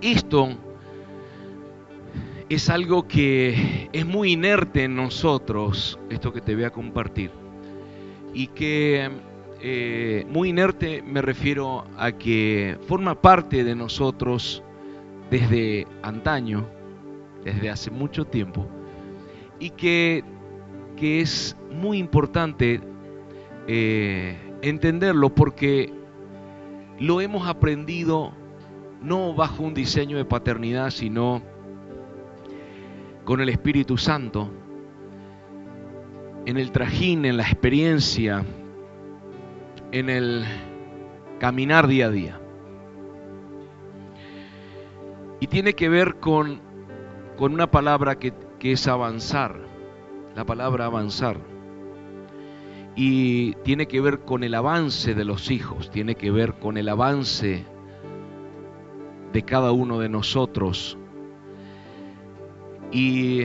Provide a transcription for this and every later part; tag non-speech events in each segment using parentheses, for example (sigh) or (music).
esto es algo que es muy inerte en nosotros, esto que te voy a compartir. Y que eh, muy inerte me refiero a que forma parte de nosotros desde antaño, desde hace mucho tiempo, y que, que es muy importante eh, entenderlo porque lo hemos aprendido no bajo un diseño de paternidad, sino con el Espíritu Santo, en el trajín, en la experiencia, en el caminar día a día. Y tiene que ver con, con una palabra que, que es avanzar, la palabra avanzar. Y tiene que ver con el avance de los hijos, tiene que ver con el avance de cada uno de nosotros. Y,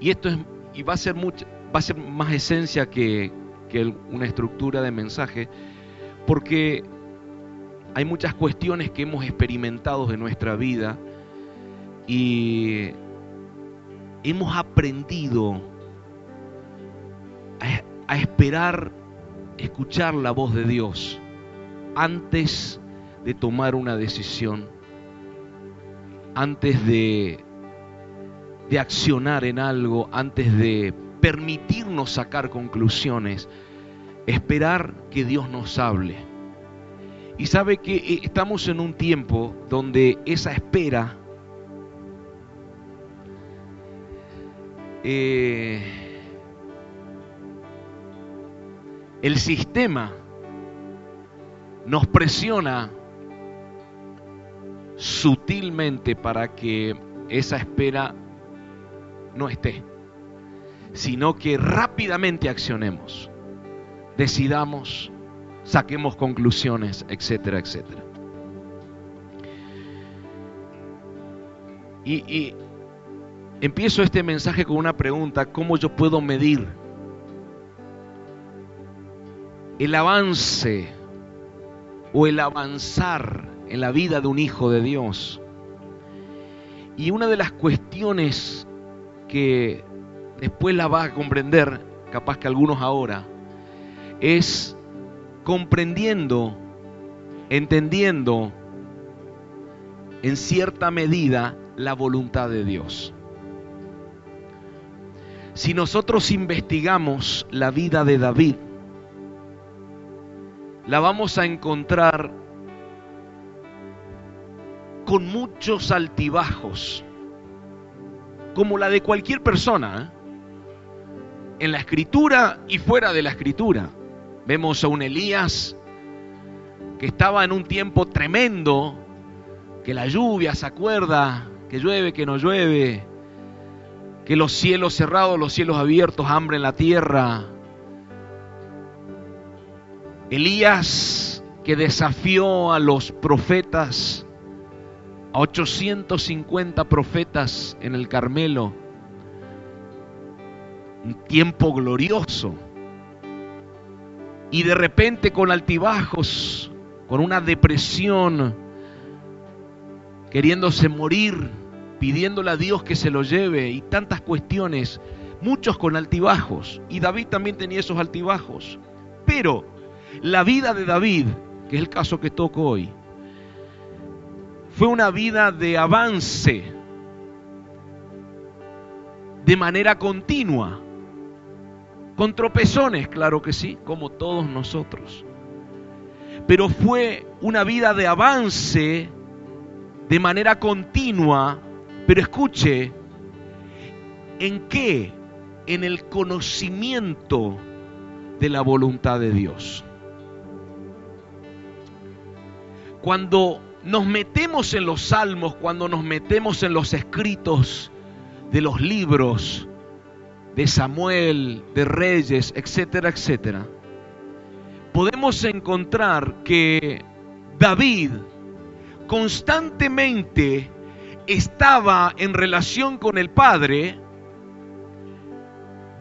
y esto es, y va a ser mucho, va a ser más esencia que, que una estructura de mensaje, porque hay muchas cuestiones que hemos experimentado en nuestra vida y hemos aprendido a, a, esperar, escuchar la voz de Dios antes de tomar una decisión, antes de, de accionar en algo, antes de permitirnos sacar conclusiones, esperar que Dios nos hable. Y sabe que eh, estamos en un tiempo donde esa espera eh, el sistema nos presiona sutilmente para que esa espera no esté, sino que rápidamente accionemos, decidamos, saquemos conclusiones, etcétera, etcétera. Y, y, empiezo este mensaje con una pregunta, ¿cómo yo puedo medir el avance o el avanzar en la vida de un hijo de Dios? Y una de las cuestiones que después la va a comprender, capaz que algunos ahora, es comprendiendo, entendiendo en cierta medida la voluntad de Dios. Si nosotros investigamos la vida de David, la vamos a encontrar con muchos altibajos, como la de cualquier persona, ¿eh? en la escritura y fuera de la escritura. Vemos a un Elías que estaba en un tiempo tremendo, que la lluvia se acuerda, que llueve, que no llueve, que los cielos cerrados, los cielos abiertos, hambre en la tierra. Elías que desafió a los profetas, a 850 profetas en el Carmelo. Un tiempo glorioso. Y de repente con altibajos, con una depresión, queriéndose morir, pidiéndole a Dios que se lo lleve y tantas cuestiones, muchos con altibajos. Y David también tenía esos altibajos. Pero la vida de David, que es el caso que toco hoy, fue una vida de avance de manera continua, con tropezones, claro que sí, como todos nosotros. Pero fue una vida de avance de manera continua, pero escuche, ¿en qué? En el conocimiento de la voluntad de Dios. Cuando nos metemos en los salmos, cuando nos metemos en los escritos de los libros de Samuel, de Reyes, etcétera, etcétera, podemos encontrar que David constantemente estaba en relación con el Padre,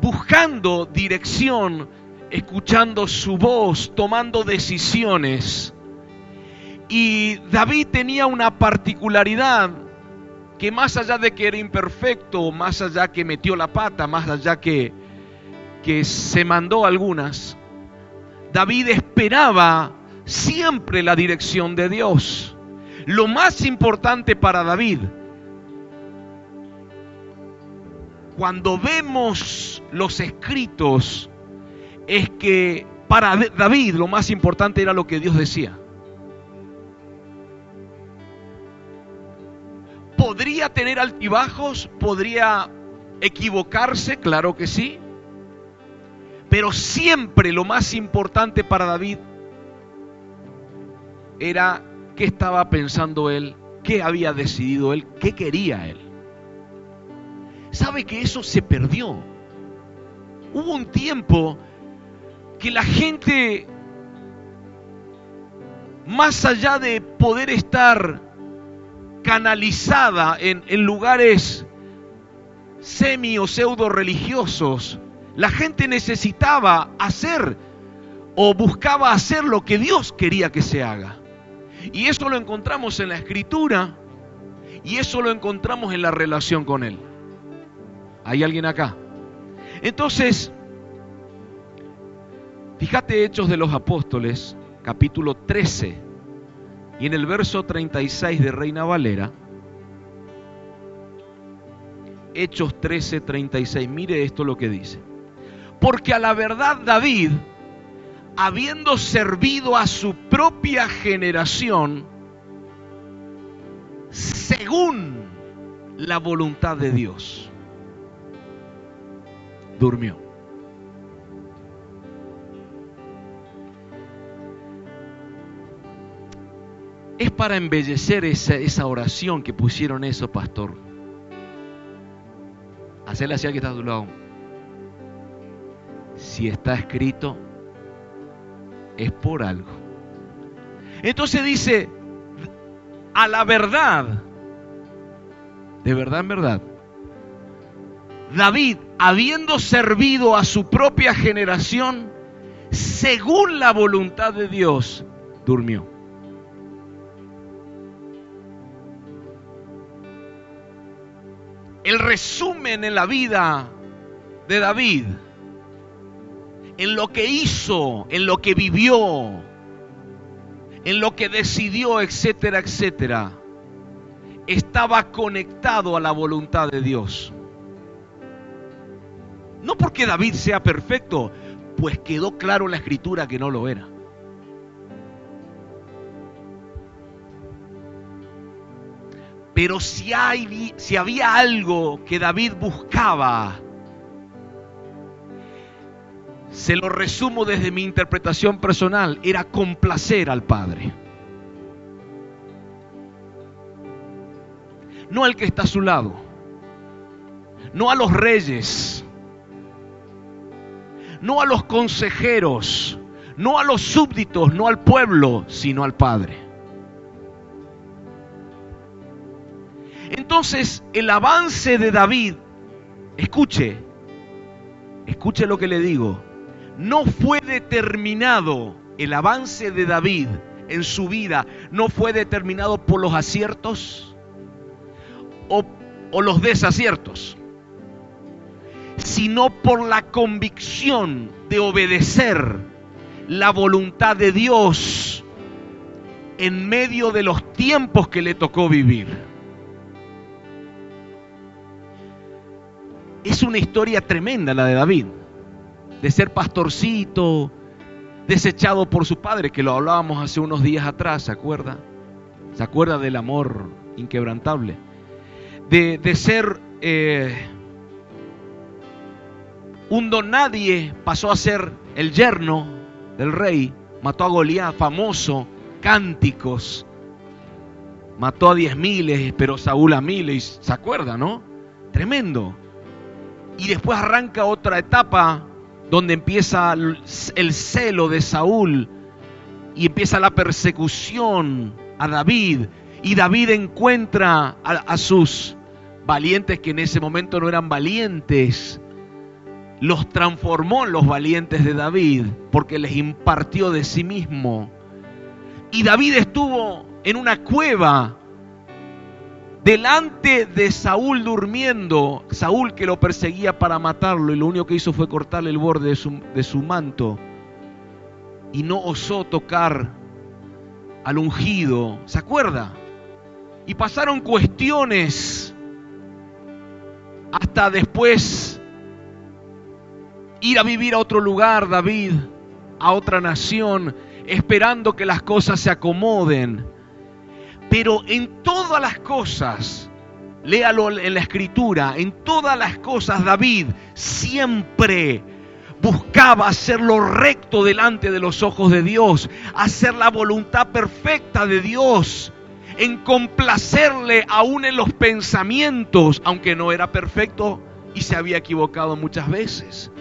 buscando dirección, escuchando su voz, tomando decisiones Y David tenía una particularidad que más allá de que era imperfecto, más allá que metió la pata, más allá que, que se mandó algunas, David esperaba siempre la dirección de Dios. Lo más importante para David, cuando vemos los escritos, es que para David lo más importante era lo que Dios decía. ¿Podría tener altibajos? ¿Podría equivocarse? Claro que sí. Pero siempre lo más importante para David era qué estaba pensando él, qué había decidido él, qué quería él. ¿Sabe que eso se perdió? Hubo un tiempo que la gente, más allá de poder estar canalizada en, lugares semi o pseudo religiosos, la gente necesitaba hacer o buscaba hacer lo que Dios quería que se haga. Y eso lo encontramos en la escritura y eso lo encontramos en la relación con Él. ¿Hay alguien acá? Entonces, fíjate Hechos de los Apóstoles, capítulo 13, y en el verso 36 de Reina Valera, Hechos 13, 36, mire esto lo que dice. Porque a la verdad David, habiendo servido a su propia generación, según la voluntad de Dios, durmió. Es para embellecer esa, oración que pusieron eso, pastor. Hacerle así al que está a tu lado. Si está escrito, es por algo. Entonces dice, a la verdad, de verdad en verdad, David, habiendo servido a su propia generación, según la voluntad de Dios, durmió. El resumen en la vida de David en lo que hizo, en lo que vivió, en lo que decidió, etcétera, etcétera, estaba conectado a la voluntad de Dios. No porque David sea perfecto, pues quedó claro en la escritura que no lo era. Pero si, hay, si había algo que David buscaba, se lo resumo desde mi interpretación personal, era complacer al Padre. No al que está a su lado, no a los reyes, no a los consejeros, no a los súbditos, no al pueblo, sino al Padre. Entonces, el avance de David, escuche, escuche lo que le digo, no fue determinado, el avance de David en su vida no fue determinado por los aciertos o, o los desaciertos, sino por la convicción de obedecer la voluntad de Dios en medio de los tiempos que le tocó vivir. Es una historia tremenda la de David de ser pastorcito, desechado por su padre, que lo hablábamos hace unos días atrás, ¿se acuerda? ¿Se acuerda del amor inquebrantable? De, ser eh, un don nadie, pasó a ser el yerno del rey, mató a Goliat, famoso, cánticos, mató a diez miles, pero Saúl a miles, ¿se acuerda, no? Tremendo. Y después arranca otra etapa donde empieza el celo de Saúl y empieza la persecución a David. Y David encuentra a, sus valientes que en ese momento no eran valientes. Los transformó en los valientes de David porque les impartió de sí mismo. Y David estuvo en una cueva delante de Saúl durmiendo, Saúl que lo perseguía para matarlo y lo único que hizo fue cortarle el borde de su, manto y no osó tocar al ungido, ¿se acuerda? Y pasaron cuestiones hasta después ir a vivir a otro lugar, David, a otra nación, esperando que las cosas se acomoden. Pero en todas las cosas, léalo en la escritura, en todas las cosas David siempre buscaba hacer lo recto delante de los ojos de Dios, hacer la voluntad perfecta de Dios, en complacerle aún en los pensamientos, aunque no era perfecto y se había equivocado muchas veces.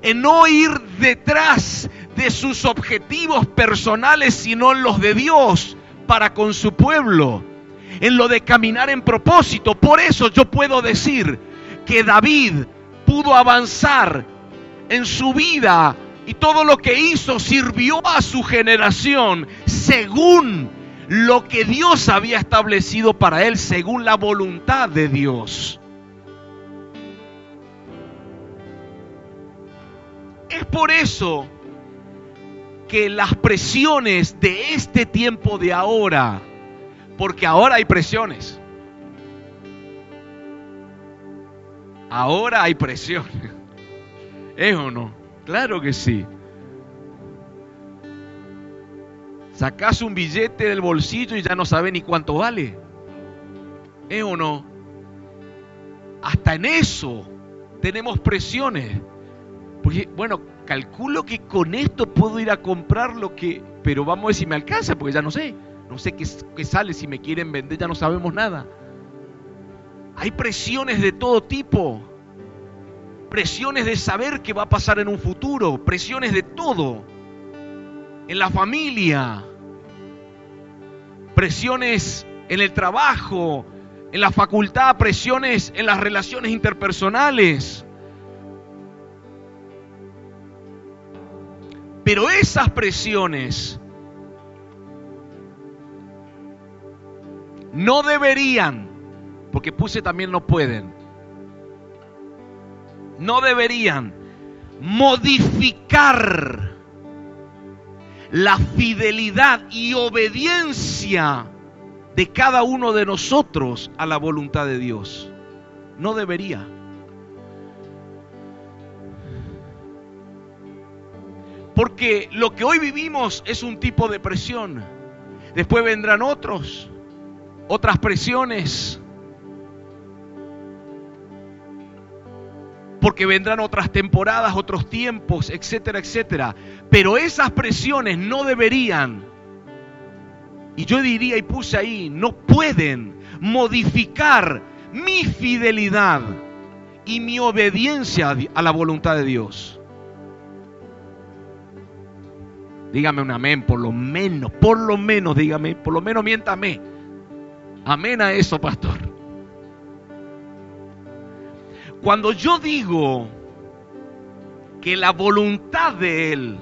En no ir detrás de sus objetivos personales, sino en los de Dios para con su pueblo, en lo de caminar en propósito. Por eso yo puedo decir que David pudo avanzar en su vida y todo lo que hizo sirvió a su generación según lo que Dios había establecido para él, según la voluntad de Dios. Es por eso que las presiones de este tiempo de ahora, porque ahora hay presiones, ahora hay presiones, (laughs) ¿es o no? Claro que sí. Sacas un billete del bolsillo y ya no sabe ni cuánto vale. ¿Es o no? Hasta en eso tenemos presiones. Porque, bueno, calculo que con esto puedo ir a comprar lo que, pero vamos a ver si me alcanza, porque ya no sé. No sé qué, qué sale, si me quieren vender, ya no sabemos nada. Hay presiones de todo tipo. Presiones de saber qué va a pasar en un futuro. Presiones de todo. En la familia. Presiones en el trabajo. En la facultad. Presiones en las relaciones interpersonales. Pero esas presiones no deberían, porque puse también no pueden, no deberían modificar la fidelidad y obediencia de cada uno de nosotros a la voluntad de Dios. No debería. Porque lo que hoy vivimos es un tipo de presión. Después vendrán otros, otras presiones. Porque vendrán otras temporadas, otros tiempos, etcétera, etcétera. Pero esas presiones no deberían, y yo diría y puse ahí, no pueden modificar mi fidelidad y mi obediencia a la voluntad de Dios. Dígame un amén, por lo menos, por lo menos, dígame, por lo menos miéntame. Amén a eso, pastor. Cuando yo digo que la voluntad de Él,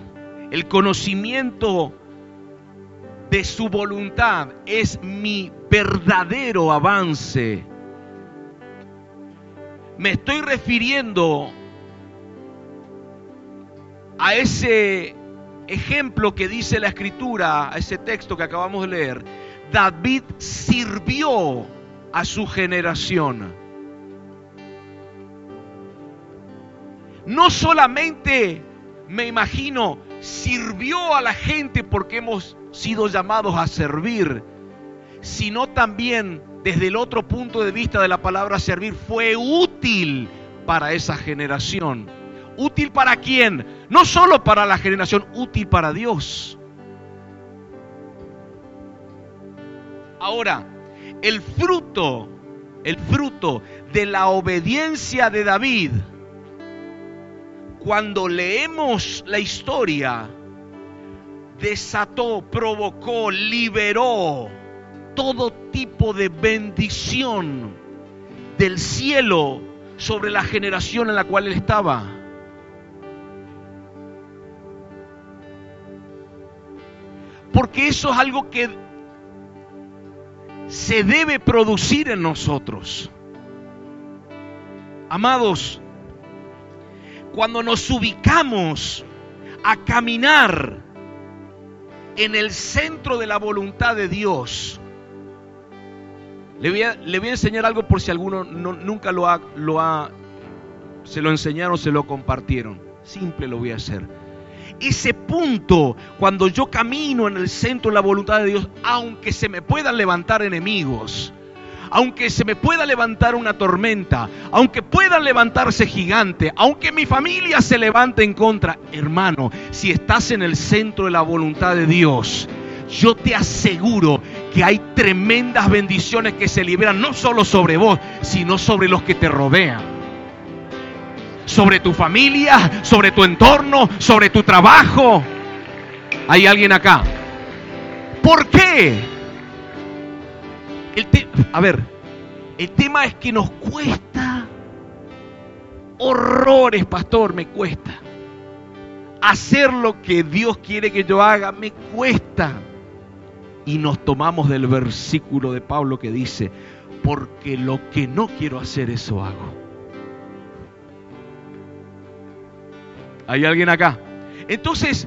el conocimiento de su voluntad es mi verdadero avance, me estoy refiriendo a ese ejemplo que dice la escritura, a ese texto que acabamos de leer, David sirvió a su generación. No solamente, me imagino, sirvió a la gente porque hemos sido llamados a servir, sino también desde el otro punto de vista de la palabra servir, fue útil para esa generación. ¿Útil para quién? No solo para la generación, útil para Dios. Ahora, el fruto, el fruto de la obediencia de David, cuando leemos la historia, desató, provocó, liberó todo tipo de bendición del cielo sobre la generación en la cual él estaba. Porque eso es algo que se debe producir en nosotros. Amados, cuando nos ubicamos a caminar en el centro de la voluntad de Dios, le voy a, enseñar algo por si alguno nunca lo ha, lo ha, se lo enseñaron, se lo compartieron. Simple lo voy a hacer. Ese punto, cuando yo camino en el centro de la voluntad de Dios, aunque se me puedan levantar enemigos, aunque se me pueda levantar una tormenta, aunque puedan levantarse gigantes, aunque mi familia se levante en contra, hermano, si estás en el centro de la voluntad de Dios, yo te aseguro que hay tremendas bendiciones que se liberan no solo sobre vos, sino sobre los que te rodean sobre tu familia, sobre tu entorno, sobre tu trabajo. ¿Hay alguien acá? ¿Por qué? El a ver, el tema es que nos cuesta horrores, pastor, me cuesta. Hacer lo que Dios quiere que yo haga, me cuesta. Y nos tomamos del versículo de Pablo que dice, porque lo que no quiero hacer, eso hago. ¿Hay alguien acá? Entonces,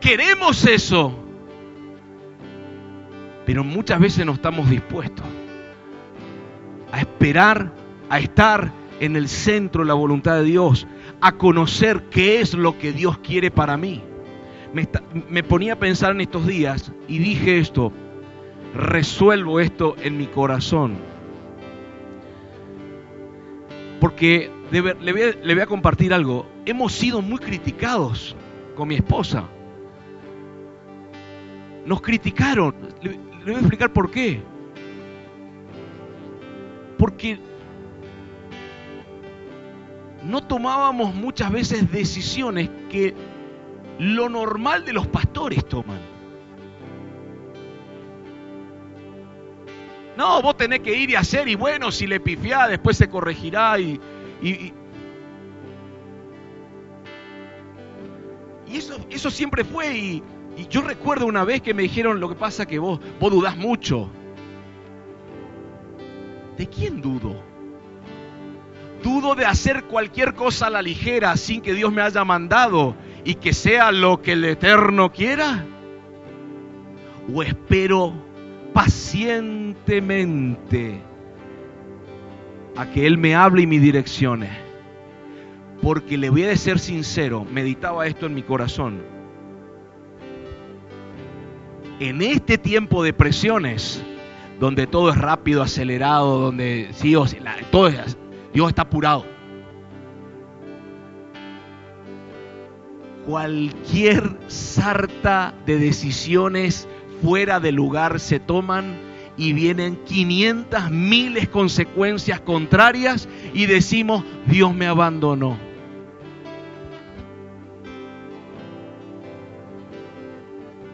queremos eso, pero muchas veces no estamos dispuestos a esperar, a estar en el centro de la voluntad de Dios, a conocer qué es lo que Dios quiere para mí. Me, ponía a pensar en estos días y dije esto, resuelvo esto en mi corazón. Porque le, voy a, compartir algo. Hemos sido muy criticados con mi esposa. Nos criticaron. Le, le voy a explicar por qué. Porque no tomábamos muchas veces decisiones que lo normal de los pastores toman. No, vos tenés que ir y hacer y bueno, si le pifiá, después se corregirá y, y, eso, eso siempre fue. Y, yo recuerdo una vez que me dijeron, lo que pasa que vos, vos dudás mucho. ¿De quién dudo? Dudo de hacer cualquier cosa a la ligera sin que Dios me haya mandado y que sea lo que el Eterno quiera. O espero pacientemente a que Él me hable y me direccione. Porque le voy a ser sincero, meditaba esto en mi corazón. En este tiempo de presiones, donde todo es rápido, acelerado, donde sí, todo Dios está apurado. Cualquier sarta de decisiones fuera de lugar se toman y vienen 500 miles consecuencias contrarias y decimos, Dios me abandonó.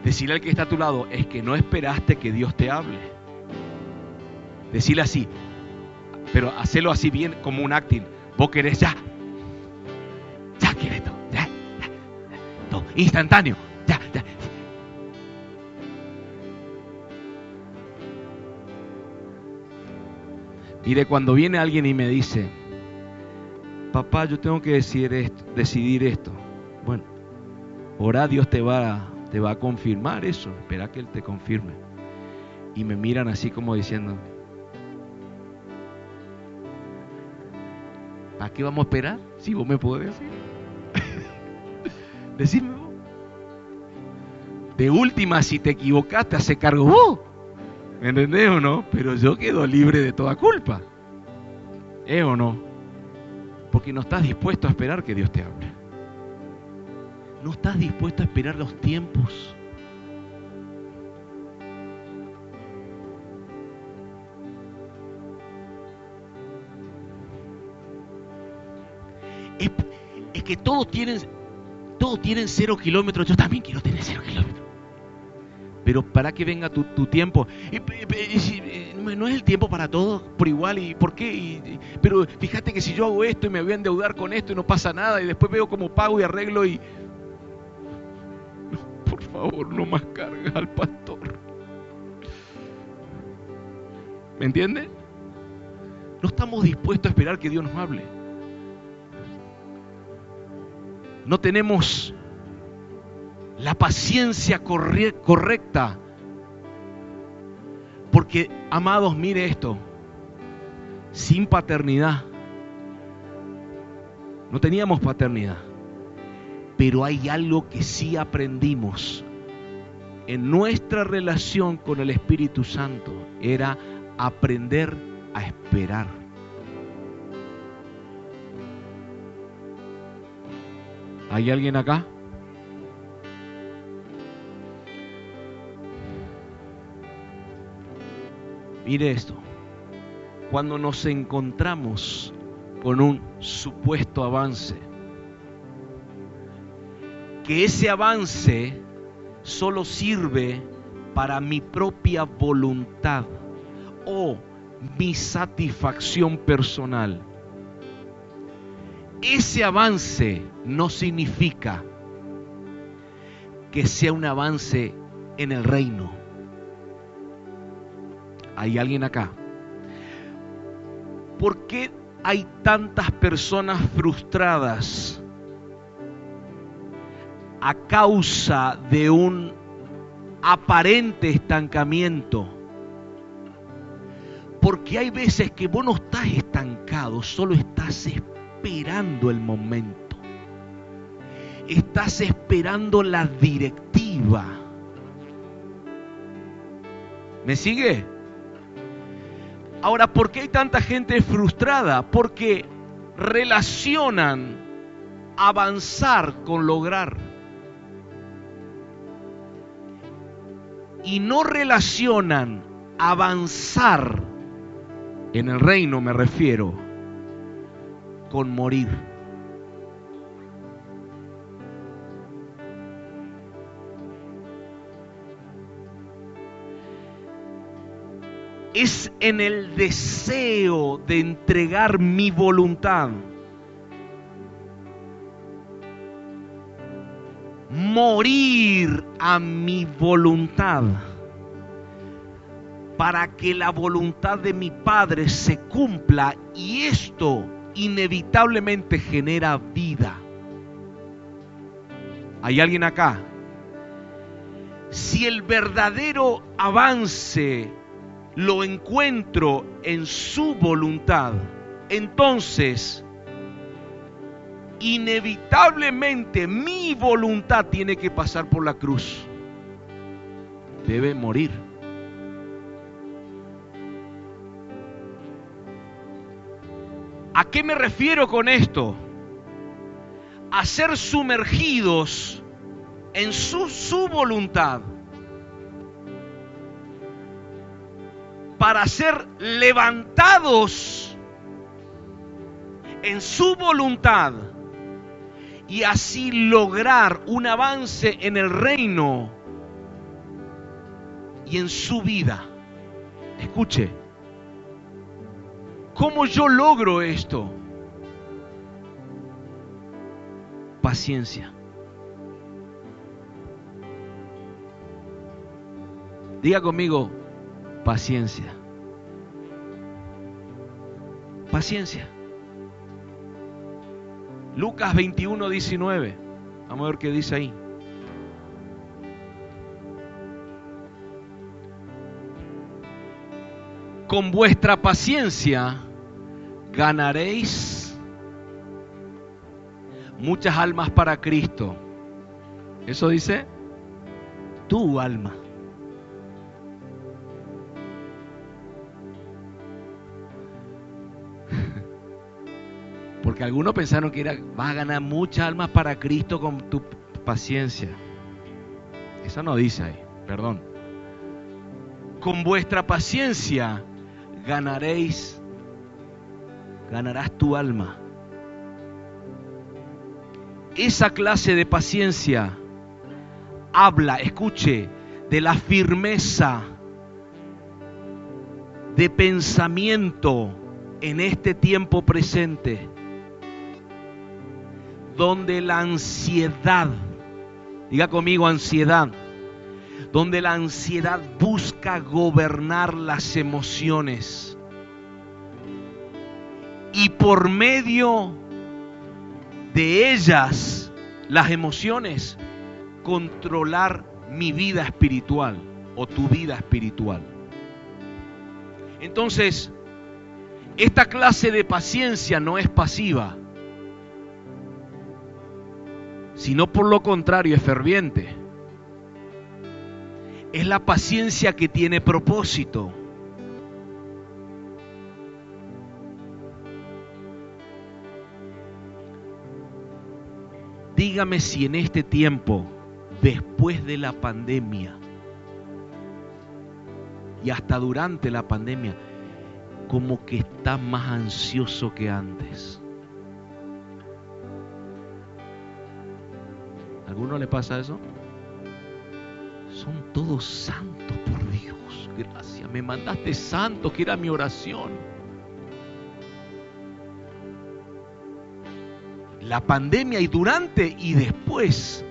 Decirle al que está a tu lado, es que no esperaste que Dios te hable. Decirle así, pero hacerlo así bien como un acting. Vos querés ya, ya quieres esto, ya, ya, instantáneo, ya, ya. Mire, cuando viene alguien y me dice, papá, yo tengo que decidir esto, decidir esto. Bueno, ahora Dios te va, te va a confirmar eso. Espera que Él te confirme. Y me miran así como diciendo, ¿a qué vamos a esperar? Si vos me podés decir. (laughs) Decime vos. De última, si te equivocaste, hace cargo vos. ¿Me entendés o no? Pero yo quedo libre de toda culpa. ¿Eh o no? Porque no estás dispuesto a esperar que Dios te hable. No estás dispuesto a esperar los tiempos. Es, que todos tienen, todos tienen cero kilómetros. Yo también quiero tener cero kilómetros pero para que venga tu, tiempo. no es el tiempo para todos por igual, ¿y por qué? pero fíjate que si yo hago esto y me voy a endeudar con esto y no pasa nada, y después veo cómo pago y arreglo y... favor, no más cargas al pastor. ¿Me entiende? No estamos dispuestos a esperar que Dios nos hable. No tenemos la paciencia correcta. Porque, amados, mire esto. Sin paternidad. No teníamos paternidad. Pero hay algo que sí aprendimos en nuestra relación con el Espíritu Santo. Era aprender a esperar. ¿Hay alguien acá? Mire esto. Cuando nos encontramos con un supuesto avance, que ese avance solo sirve para mi propia voluntad o mi satisfacción personal. Ese avance no significa que sea un avance en el reino. ¿Hay alguien acá? ¿Por qué hay tantas personas frustradas a causa de un aparente estancamiento? Porque hay veces que vos no estás estancado, solo estás esperando el momento. Estás esperando la directiva. ¿Me sigue? Ahora, ¿por qué hay tanta gente frustrada? Porque relacionan avanzar con lograr. Y no relacionan avanzar en el reino me refiero con morir. Es en el deseo de entregar mi voluntad. Morir a mi voluntad para que la voluntad de mi Padre se cumpla y esto inevitablemente genera vida. ¿Hay alguien acá? Si el verdadero avance lo encuentro en su voluntad, entonces inevitablemente mi voluntad tiene que pasar por la cruz. Debe morir. ¿A qué me refiero con esto? A ser sumergidos en su, su voluntad. Para ser levantados en su voluntad y así lograr un avance en el reino y en su vida. Escuche, ¿Cómo yo logro esto? Paciencia. Diga conmigo, paciencia. Paciencia. Lucas 21, 19. Vamos a ver qué dice ahí. Con vuestra paciencia ganaréis muchas almas para Cristo. Eso dice tu alma. Porque algunos pensaron que era, vas a ganar muchas almas para Cristo con tu paciencia. Eso no dice ahí, perdón. Con vuestra paciencia ganaréis ganarás tu alma. Esa clase de paciencia habla, escuche, de la firmeza de pensamiento en este tiempo presente, donde la ansiedad, diga conmigo ansiedad, donde la ansiedad busca gobernar las emociones. Y por medio de ellas, las emociones, controlar mi vida espiritual o tu vida espiritual. Entonces, esta clase de paciencia no es pasiva, sino por lo contrario es ferviente. Es la paciencia que tiene propósito. Dígame si en este tiempo, después de la pandemia, y hasta durante la pandemia, como que está más ansioso que antes. ¿Alguno le pasa eso? Son todos santos, por Dios. Gracias. Me mandaste santos, que era mi oración. La pandemia y durante y después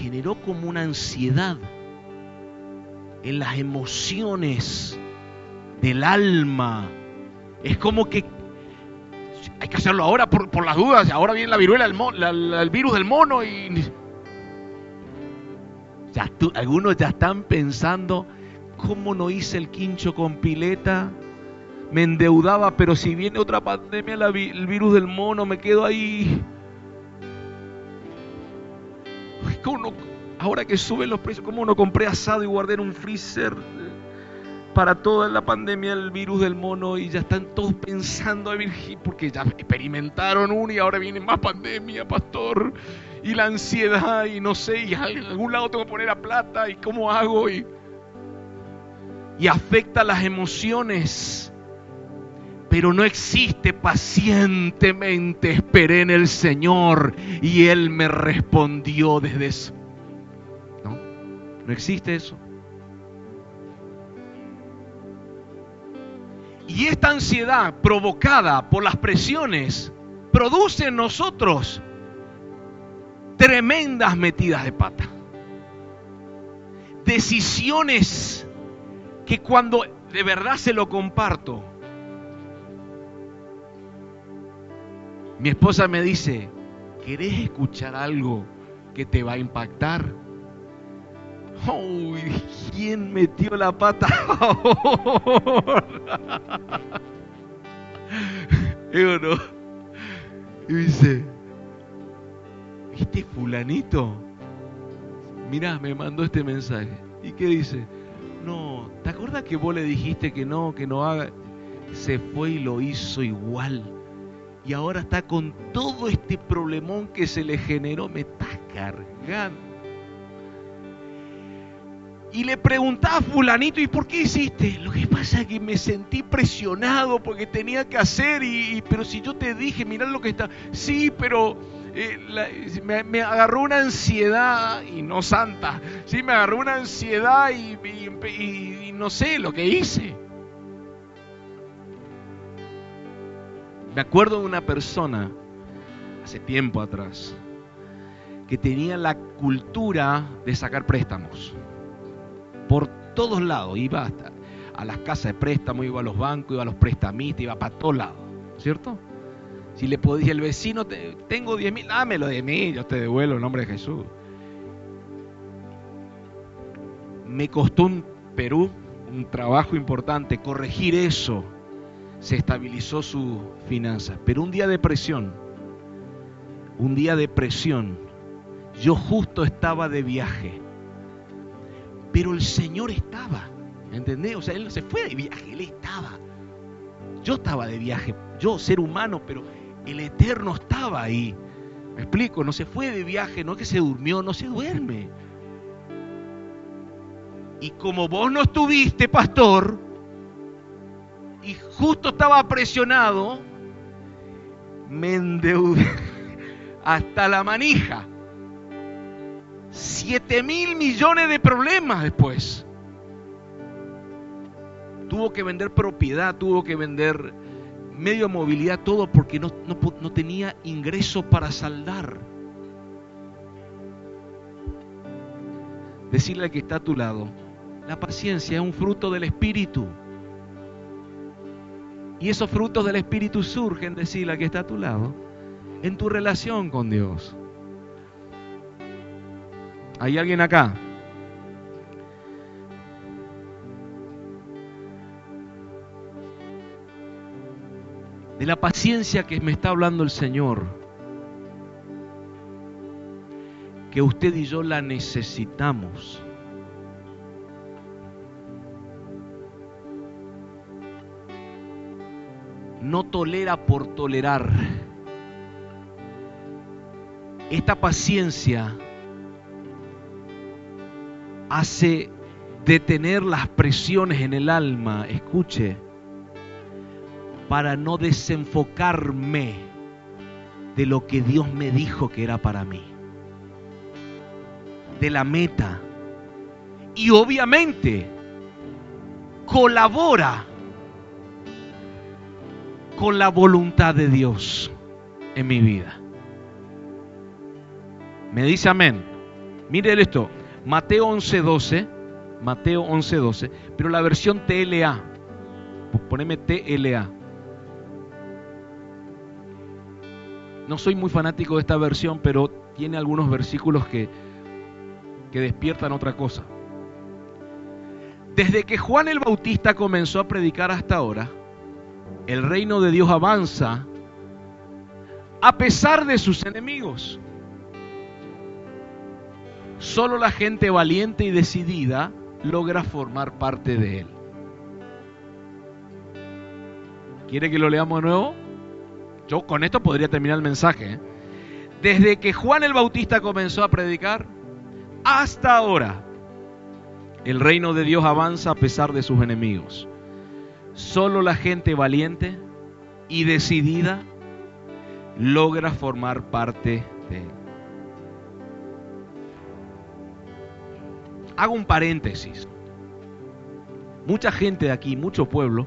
generó como una ansiedad en las emociones del alma. Es como que hay que hacerlo ahora por, las dudas. Ahora viene la viruela, el, virus del mono y... Algunos ya están pensando, ¿cómo no hice el quincho con pileta? Me endeudaba, pero si viene otra pandemia, el virus del mono, me quedo ahí. ¿Cómo ahora que suben los precios, ¿cómo no compré asado y guardé en un freezer para toda la pandemia del virus del mono y ya están todos pensando, porque ya experimentaron uno y ahora viene más pandemia, pastor, y la ansiedad y no sé, y algún lado tengo que poner a plata y cómo hago y, y afecta las emociones. Pero no existe pacientemente esperé en el Señor y Él me respondió desde eso. No, no existe eso. Y esta ansiedad provocada por las presiones produce en nosotros tremendas metidas de pata. Decisiones que cuando de verdad se lo comparto, mi esposa me dice, ¿querés escuchar algo que te va a impactar? Uy, ¿quién metió la pata (laughs) ¿Y no? Y dice, este fulanito, mira, me mandó este mensaje. ¿Y qué dice? No, ¿te acuerdas que vos le dijiste que no, que no haga? Se fue y lo hizo igual. Y ahora está con todo este problemón que se le generó, me está cargando. Y le preguntaba a fulanito, ¿y por qué hiciste? Lo que pasa es que me sentí presionado porque tenía que hacer, y, pero si yo te dije, mirá lo que está. Sí, pero me, agarró una ansiedad, y no santa, sí, me agarró una ansiedad y, y no sé lo que hice. Me acuerdo de una persona, hace tiempo atrás, que tenía la cultura de sacar préstamos por todos lados. Iba hasta a las casas de préstamo, iba a los bancos, iba a los prestamistas, iba para todos lados, ¿cierto? Si le podía el vecino, tengo 10 mil, dámelo de mí, yo te devuelvo en nombre de Jesús. Me costó un Perú un trabajo importante, corregir eso. Se estabilizó su finanza. Pero un día de presión, un día de presión, yo justo estaba de viaje pero el Señor estaba. ¿Entendés? O sea, Él no se fue de viaje, Él estaba. Yo estaba de viaje, yo ser humano, pero el Eterno estaba ahí. Me explico, no se fue de viaje, no que se durmió, no se duerme. Y como vos no estuviste, pastor, y justo estaba presionado, me endeudé (laughs) hasta la manija. 7 mil millones de problemas después. Tuvo que vender propiedad, tuvo que vender medio movilidad, todo porque no, no tenía ingreso para saldar. Decirle al que está a tu lado, la paciencia es un fruto del Espíritu. Y esos frutos del Espíritu surgen, decirle al que está a tu lado, en tu relación con Dios. ¿Hay alguien acá? La paciencia que me está hablando el Señor. Que usted y yo la necesitamos. No tolera por tolerar. Esta paciencia hace detener las presiones en el alma, escuche, para no desenfocarme de lo que Dios me dijo que era para mí, de la meta. Y obviamente colabora con la voluntad de Dios en mi vida. Me dice amén. Mire esto, Mateo 11:12, Mateo 11:12, pero la versión TLA. Poneme TLA. No soy muy fanático de esta versión, pero tiene algunos versículos que, que despiertan otra cosa. Desde que Juan el Bautista comenzó a predicar hasta ahora, el reino de Dios avanza a pesar de sus enemigos. Solo la gente valiente y decidida logra formar parte de él. ¿Quiere que lo leamos de nuevo? Yo con esto podría terminar el mensaje. ¿eh? Desde que Juan el Bautista comenzó a predicar hasta ahora, el reino de Dios avanza a pesar de sus enemigos. Solo la gente valiente y decidida logra formar parte de él. Hago un paréntesis. Mucha gente de aquí, mucho pueblo,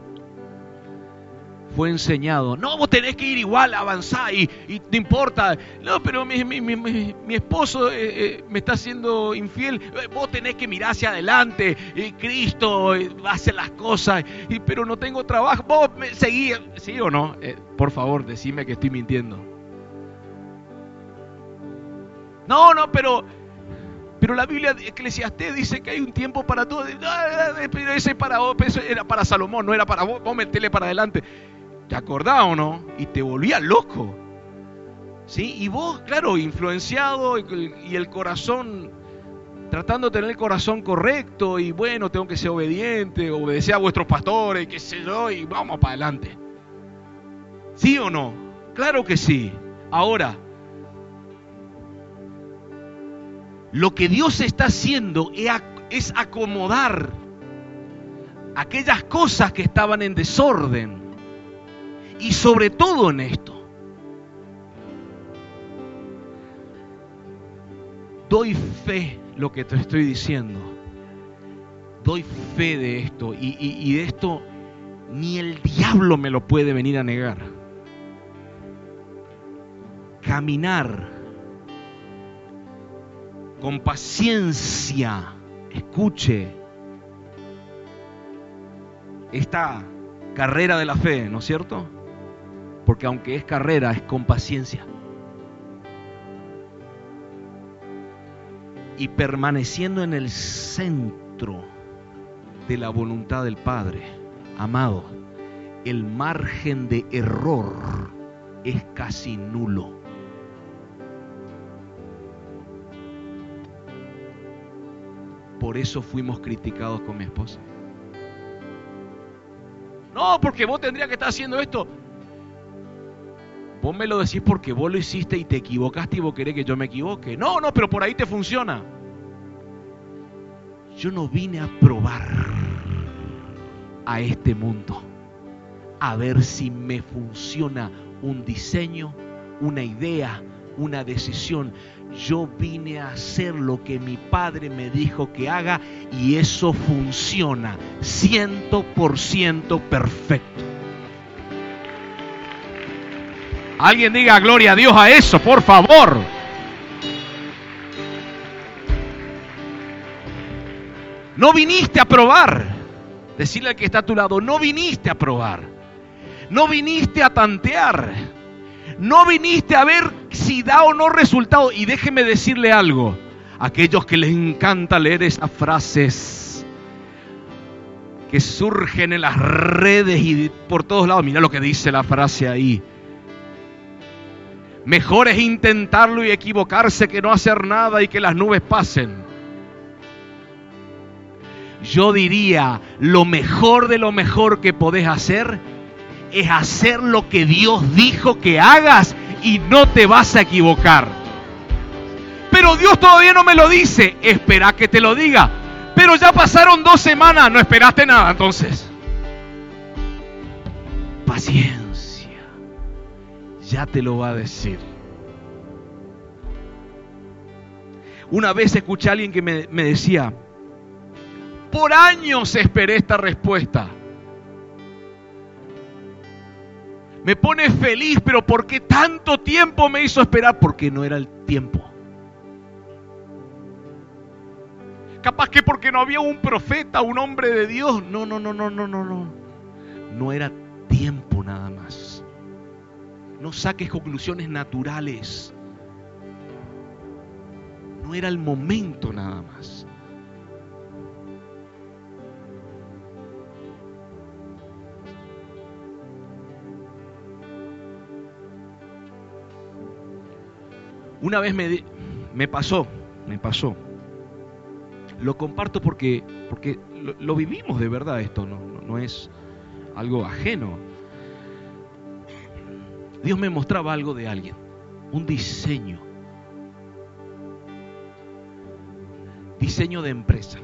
fue enseñado, no, vos tenés que ir igual, avanzar y, y no importa, no, pero mi, esposo eh, eh, me está haciendo infiel, eh, vos tenés que mirar hacia adelante, y Cristo hace las cosas, y, pero no tengo trabajo, vos me seguí, ¿sí o no? por favor, decime que estoy mintiendo. No, no, pero pero la Biblia de Eclesiastés dice que hay un tiempo para todo. Pero ese para vos, era para Salomón, no era para vos. Vos metele para adelante. ¿Te acordás o no? Y te volvías loco. ¿Sí? Y vos, claro, influenciado y el corazón, tratando de tener el corazón correcto y bueno, tengo que ser obediente, obedecer a vuestros pastores, qué sé yo, y vamos para adelante. ¿Sí o no? Claro que sí. Ahora, Lo que Dios está haciendo es acomodar aquellas cosas que estaban en desorden. Y sobre todo en esto. Doy fe lo que te estoy diciendo. Doy fe de esto. Y, de esto ni el diablo me lo puede venir a negar. Caminar con paciencia, escuche esta carrera de la fe, ¿no es cierto? Porque aunque es carrera, es con paciencia. Y permaneciendo en el centro de la voluntad del Padre, amado, el margen de error es casi nulo. Por eso fuimos criticados con mi esposa. No, porque vos tendrías que estar haciendo esto. Vos me lo decís porque vos lo hiciste y te equivocaste y vos querés que yo me equivoque. No, no, pero por ahí te funciona. Yo no vine a probar a este mundo. A ver si me funciona un diseño, una idea, una decisión yo vine a hacer lo que mi padre me dijo que haga y eso funciona ciento por ciento perfecto. Alguien diga gloria a Dios a eso, por favor. No viniste a probar. Decirle al que está a tu lado, no viniste a probar. No viniste a tantear. No viniste a ver si da o no resultado. Y déjeme decirle algo. Aquellos que les encanta leer esas frases que surgen en las redes y por todos lados. Mira lo que dice la frase ahí. Mejor es intentarlo y equivocarse que no hacer nada y que las nubes pasen. Yo diría, lo mejor de lo mejor que podés hacer es hacer lo que Dios dijo que hagas y no te vas a equivocar. Pero Dios todavía no me lo dice. Espera que te lo diga. Pero ya pasaron dos semanas, no esperaste nada entonces. Paciencia. Ya te lo va a decir. Una vez escuché a alguien que me, decía, por años esperé esta respuesta. Me pone feliz, pero ¿por qué tanto tiempo me hizo esperar? Porque no era el tiempo. Capaz que porque no había un profeta, un hombre de Dios. No, no, no, no, no, no, no. No era tiempo nada más. No saques conclusiones naturales. No era el momento nada más. Una vez me, me pasó, me pasó. Lo comparto porque, porque lo, vivimos de verdad esto, no, no es algo ajeno. Dios me mostraba algo de alguien, un diseño. Diseño de empresa,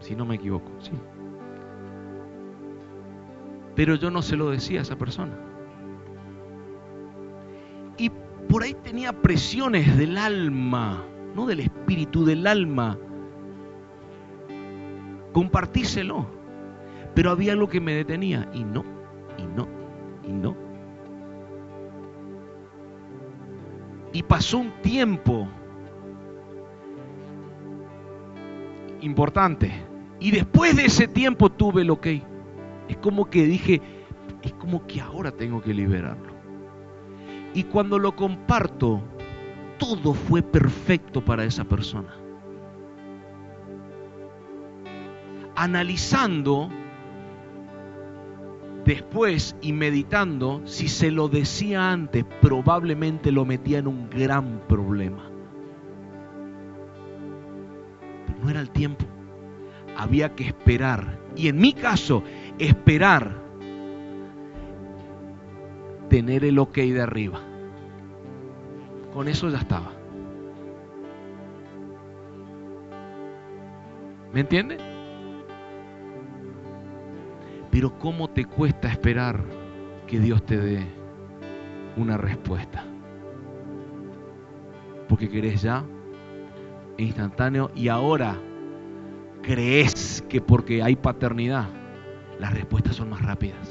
si no me equivoco, sí. Pero yo no se lo decía a esa persona. Y por ahí tenía presiones del alma, no del espíritu, del alma. Compartíselo. Pero había algo que me detenía y no, y no, y no. Y pasó un tiempo importante. Y después de ese tiempo tuve lo que es como que dije, es como que ahora tengo que liberarlo. Y cuando lo comparto, todo fue perfecto para esa persona. Analizando después y meditando, si se lo decía antes, probablemente lo metía en un gran problema. Pero no era el tiempo. Había que esperar. Y en mi caso, esperar tener el ok de arriba. Con eso ya estaba. ¿Me entiende? Pero ¿cómo te cuesta esperar que Dios te dé una respuesta? Porque querés ya, instantáneo, y ahora crees que porque hay paternidad, las respuestas son más rápidas.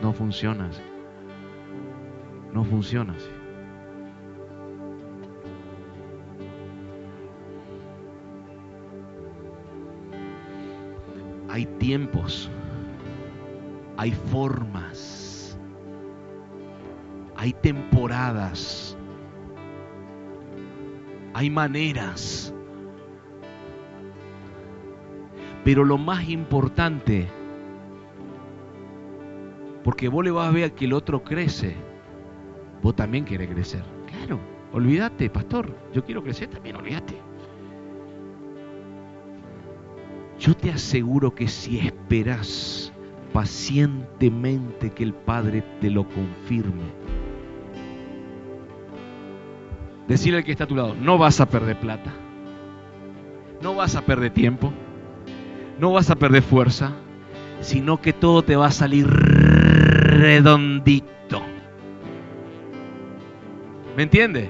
No funciona así. No funciona así. Hay tiempos, hay formas, hay temporadas, hay maneras. Pero lo más importante porque vos le vas a ver que el otro crece. Vos también querés crecer. Claro, olvídate, pastor. Yo quiero crecer también, olvídate. Yo te aseguro que si esperas pacientemente que el Padre te lo confirme, decirle al que está a tu lado, no vas a perder plata, no vas a perder tiempo, no vas a perder fuerza, sino que todo te va a salir redondito. ¿Me entiende?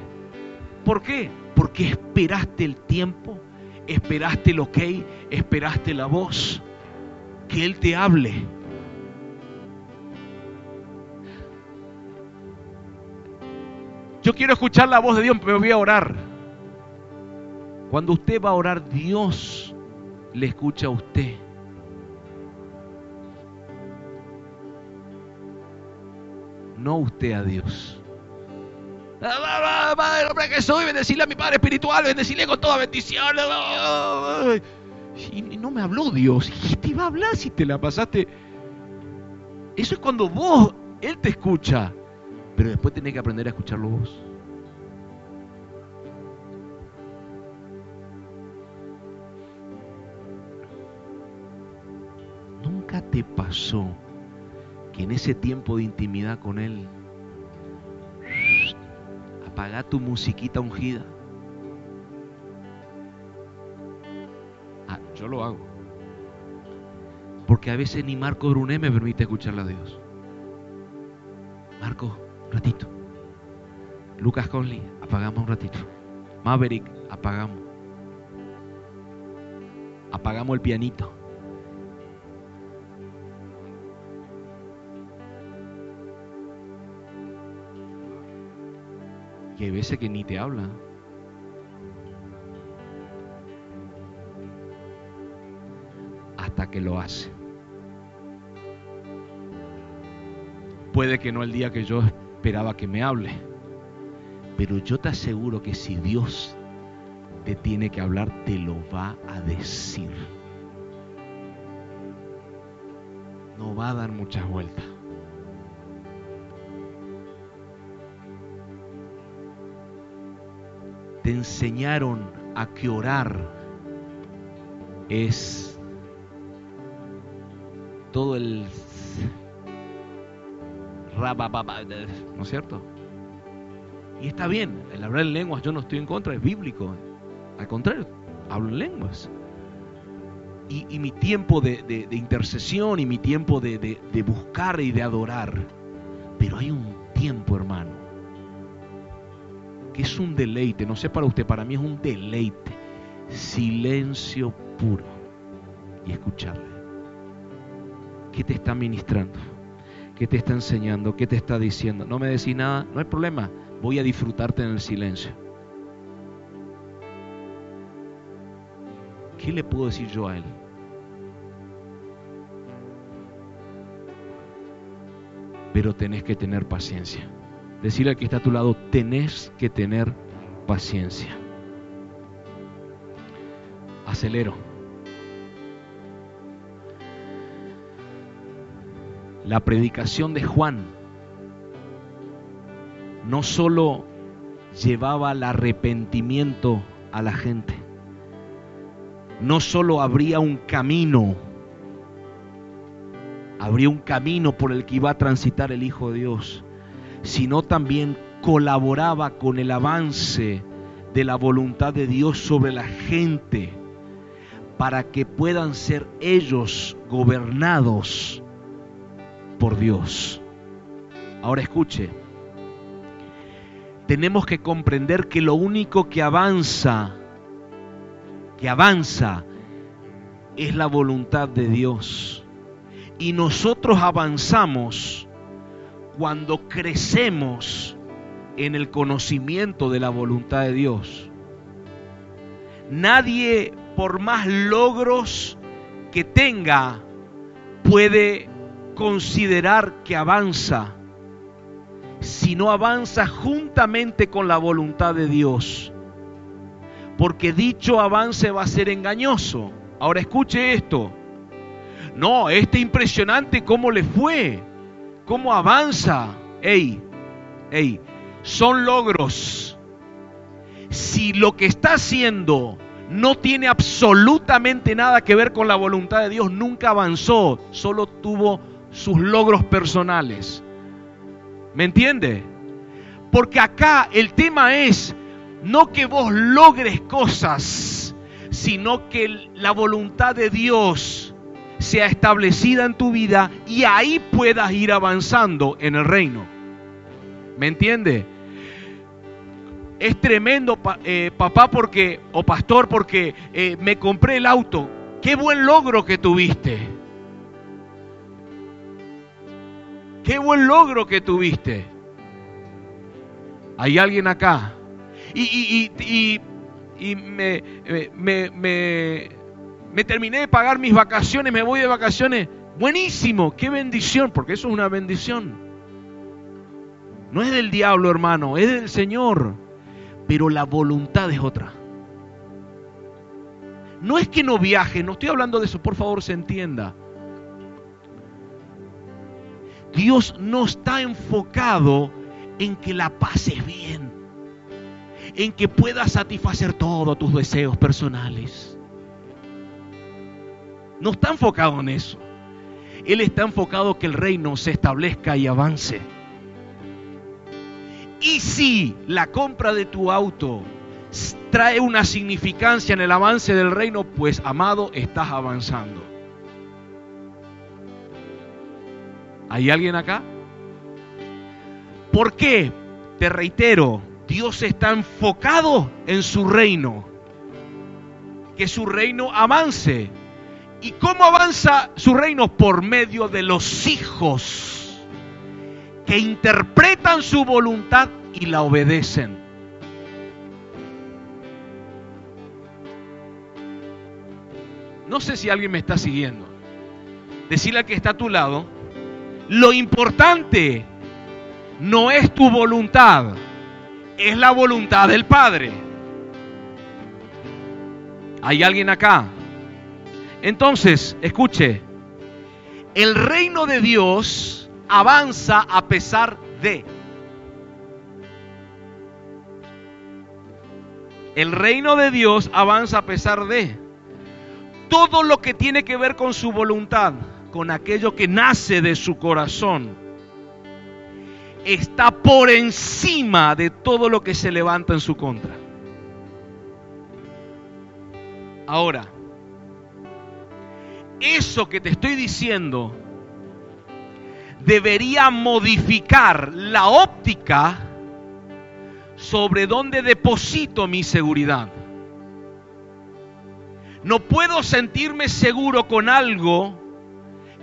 ¿Por qué? Porque esperaste el tiempo, esperaste el ok, esperaste la voz, que Él te hable. Yo quiero escuchar la voz de Dios, me voy a orar. Cuando usted va a orar, Dios le escucha a usted. No usted a Dios. Padre, hombre que soy, bendecirle a mi Padre espiritual, bendecirle con toda bendición. Y no me habló Dios. ¿Y te iba a hablar si te la pasaste? Eso es cuando vos, Él te escucha. Pero después tenés que aprender a escucharlo vos. Nunca te pasó que en ese tiempo de intimidad con Él, apaga tu musiquita ungida. Ah, yo lo hago. Porque a veces ni Marco Brunet me permite escucharle a Dios. Marco, un ratito. Lucas Conley, apagamos un ratito. Maverick, apagamos. Apagamos el pianito. Y hay veces que ni te habla. Hasta que lo hace. Puede que no el día que yo esperaba que me hable. Pero yo te aseguro que si Dios te tiene que hablar, te lo va a decir. No va a dar muchas vueltas. Te enseñaron a que orar es todo el ¿no es cierto? Y está bien, el hablar en lenguas yo no estoy en contra, es bíblico. Al contrario, hablo en lenguas. Y, mi tiempo de, intercesión y mi tiempo de buscar y de adorar. Pero hay un tiempo, hermano, que es un deleite, no sé para usted, para mí es un deleite, silencio puro y escucharle. ¿Qué te está ministrando? ¿Qué te está enseñando? ¿Qué te está diciendo? No me decís nada, no hay problema, voy a disfrutarte en el silencio. ¿Qué le puedo decir yo a él? Pero tenés que tener paciencia. Decirle al que está a tu lado, tenés que tener paciencia. Acelero. La predicación de Juan no solo llevaba al arrepentimiento a la gente, no solo habría un camino, habría un camino por el que iba a transitar el Hijo de Dios, sino también colaboraba con el avance de la voluntad de Dios sobre la gente para que puedan ser ellos gobernados por Dios. Ahora escuche, tenemos que comprender que lo único que avanza, que avanza, es la voluntad de Dios. Y nosotros avanzamos cuando crecemos en el conocimiento de la voluntad de Dios. Nadie, por más logros que tenga, puede considerar que avanza si no avanza juntamente con la voluntad de Dios. Porque dicho avance va a ser engañoso. Ahora escuche esto. No, este impresionante cómo le fue cómo avanza. Ey, ey, son logros. Si lo que está haciendo no tiene absolutamente nada que ver con la voluntad de Dios, nunca avanzó, solo tuvo sus logros personales. ¿Me entiende? Porque acá el tema es no que vos logres cosas, sino que la voluntad de Dios sea establecida en tu vida y ahí puedas ir avanzando en el reino. ¿Me entiende? Es tremendo, eh, papá, porque, o pastor, porque eh, me compré el auto. Qué buen logro que tuviste. Qué buen logro que tuviste. Hay alguien acá. Y, y, y y me, me, me, me terminé de pagar mis vacaciones, me voy de vacaciones. Buenísimo, qué bendición, porque eso es una bendición. No es del diablo, hermano, es del Señor. Pero la voluntad es otra. No es que no viaje, no estoy hablando de eso, por favor se entienda. Dios no está enfocado en que la pases bien, en que puedas satisfacer todos tus deseos personales. No está enfocado en eso. Él está enfocado que el reino se establezca y avance. Y si la compra de tu auto trae una significancia en el avance del reino, pues amado, estás avanzando. ¿Hay alguien acá? ¿Por qué? Te reitero, Dios está enfocado en su reino. Que su reino avance. ¿Y cómo avanza su reino? Por medio de los hijos que interpretan su voluntad y la obedecen. No sé si alguien me está siguiendo. Decirle al que está a tu lado, lo importante no es tu voluntad, es la voluntad del Padre. ¿Hay alguien acá? Entonces, escuche, el reino de Dios avanza a pesar de. El reino de Dios avanza a pesar de todo lo que tiene que ver con su voluntad, con aquello que nace de su corazón, está por encima de todo lo que se levanta en su contra. Ahora, eso que te estoy diciendo debería modificar la óptica sobre donde deposito mi seguridad. No puedo sentirme seguro con algo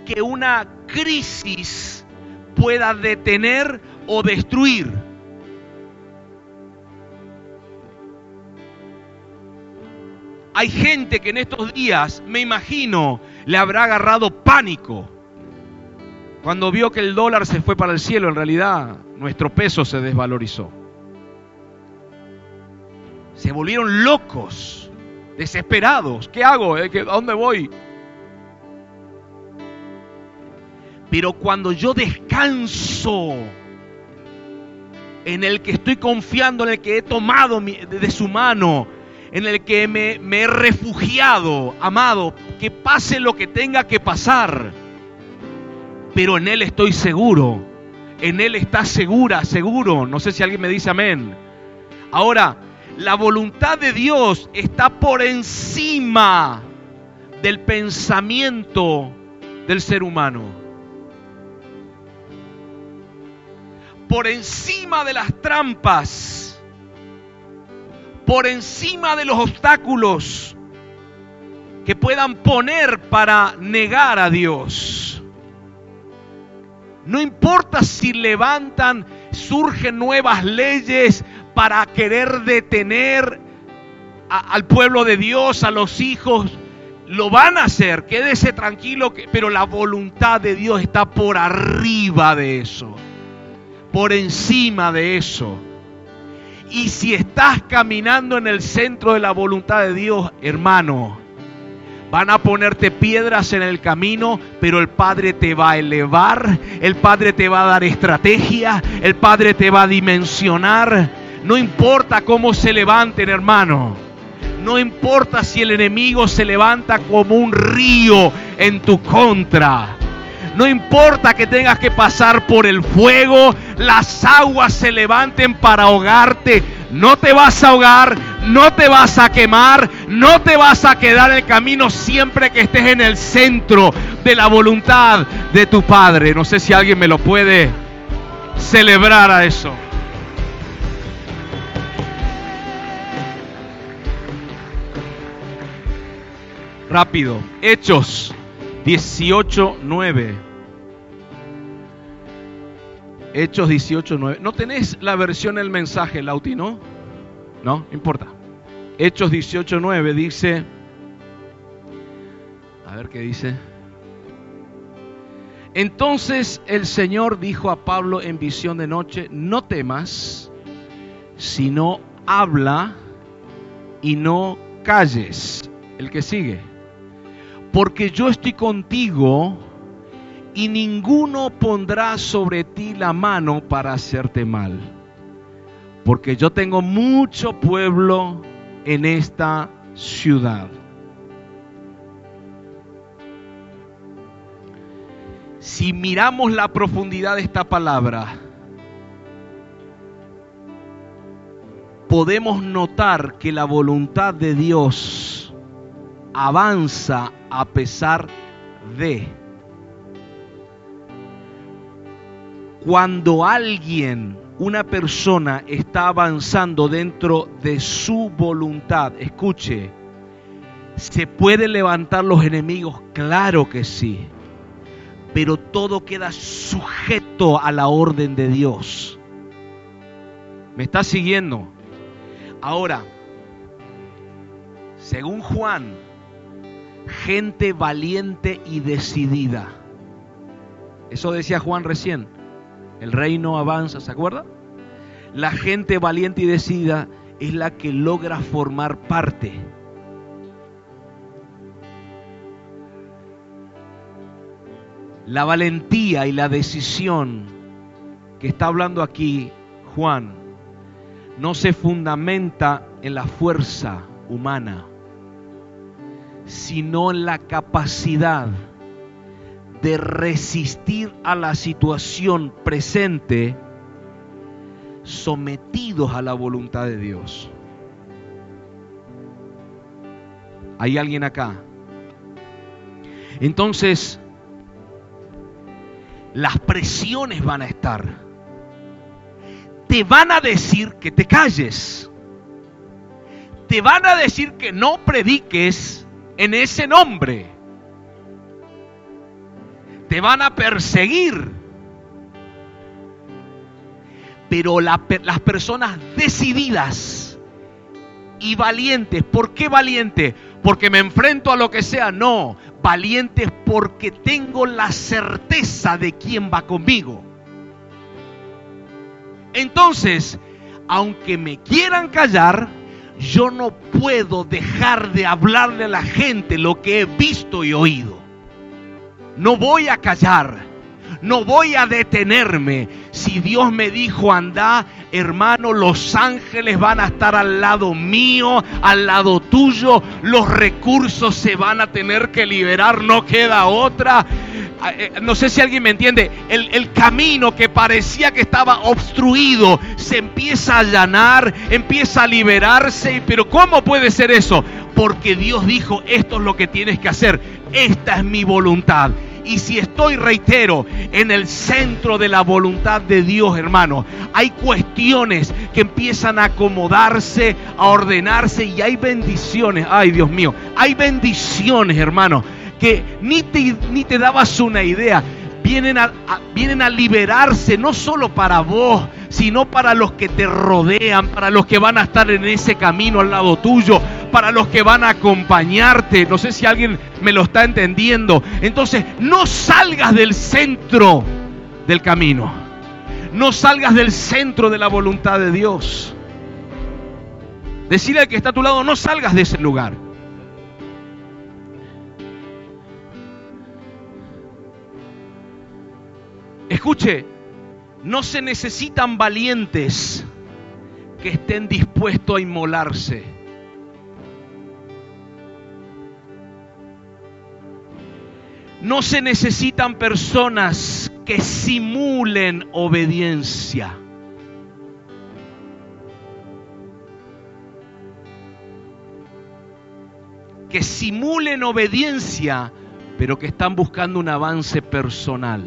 que una crisis pueda detener o destruir. Hay gente que en estos días, me imagino, le habrá agarrado pánico. Cuando vio que el dólar se fue para el cielo, en realidad nuestro peso se desvalorizó. Se volvieron locos desesperados. ¿Qué hago? ¿A dónde voy? Pero cuando yo descanso en el que estoy confiando, en el que he tomado de su mano, en el que me, he refugiado, amado, que pase lo que tenga que pasar, pero en Él estoy seguro, en Él está segura, seguro, no sé si alguien me dice amén. Ahora, la voluntad de Dios está por encima del pensamiento del ser humano. Por encima de las trampas, por encima de los obstáculos que puedan poner para negar a Dios. No importa si levantan, surgen nuevas leyes, para querer detener al pueblo de Dios, a los hijos, lo van a hacer, quédese tranquilo, pero la voluntad de Dios está por arriba de eso, por encima de eso. Y si estás caminando en el centro de la voluntad de Dios, hermano, van a ponerte piedras en el camino, pero el Padre te va a elevar, el Padre te va a dar estrategia, el Padre te va a dimensionar no importa cómo se levanten, hermano. No importa si el enemigo se levanta como un río en tu contra. No importa que tengas que pasar por el fuego, las aguas se levanten para ahogarte. No te vas a ahogar, no te vas a quemar, no te vas a quedar en el camino siempre que estés en el centro de la voluntad de tu Padre. No sé si alguien me lo puede celebrar a eso. Rápido. Hechos 18.9. Hechos 18.9. ¿No tenés la versión del mensaje, Lauti, no? No, importa. Hechos 18.9 dice, a ver qué dice. Entonces el Señor dijo a Pablo en visión de noche, no temas, sino habla y no calles. El que sigue. Porque yo estoy contigo y ninguno pondrá sobre ti la mano para hacerte mal. Porque yo tengo mucho pueblo en esta ciudad. Si miramos la profundidad de esta palabra, podemos notar que la voluntad de Dios avanza a pesar de. Cuando alguien una persona está avanzando dentro de su voluntad, escuche, ¿se pueden levantar los enemigos? Claro que sí, pero todo queda sujeto a la orden de Dios. ¿Me está siguiendo? Ahora, según Juan, gente valiente y decidida. Eso decía Juan recién. El reino avanza, ¿se acuerda? La gente valiente y decidida es la que logra formar parte. La valentía y la decisión que está hablando aquí Juan no se fundamenta en la fuerza humana, sino en la capacidad de resistir a la situación presente sometidos a la voluntad de Dios. ¿Hay alguien acá? Entonces, las presiones van a estar. Te van a decir que te calles. Te van a decir que no prediques en ese nombre te van a perseguir. Pero las personas decididas y valientes, ¿por qué valiente? Porque me enfrento a lo que sea, no, valientes porque tengo la certeza de quién va conmigo. Entonces, aunque me quieran callar, yo no puedo dejar de hablarle a la gente lo que he visto y oído. No voy a callar. No voy a detenerme. Si Dios me dijo, anda, hermano, los ángeles van a estar al lado mío, al lado tuyo. Los recursos se van a tener que liberar, no queda otra. Ah, eh, no sé si alguien me entiende. El, el camino que parecía que estaba obstruido se empieza a allanar, empieza a liberarse. Pero ¿cómo puede ser eso? Porque Dios dijo, esto es lo que tienes que hacer. Esta es mi voluntad. Y si estoy, reitero, en el centro de la voluntad de Dios, hermano, hay cuestiones que empiezan a acomodarse, a ordenarse y hay bendiciones. Ay, Dios mío, hay bendiciones, hermano, que ni te, ni te dabas una idea. Vienen a, vienen a liberarse no solo para vos, sino para los que te rodean, para los que van a estar en ese camino al lado tuyo, para los que van a acompañarte. No sé si alguien me lo está entendiendo. Entonces, no salgas del centro del camino. No salgas del centro de la voluntad de Dios. Decirle al que está a tu lado, no salgas de ese lugar. Escuche, no se necesitan valientes que estén dispuestos a inmolarse. No se necesitan personas que simulen obediencia. Que simulen obediencia, pero que están buscando un avance personal.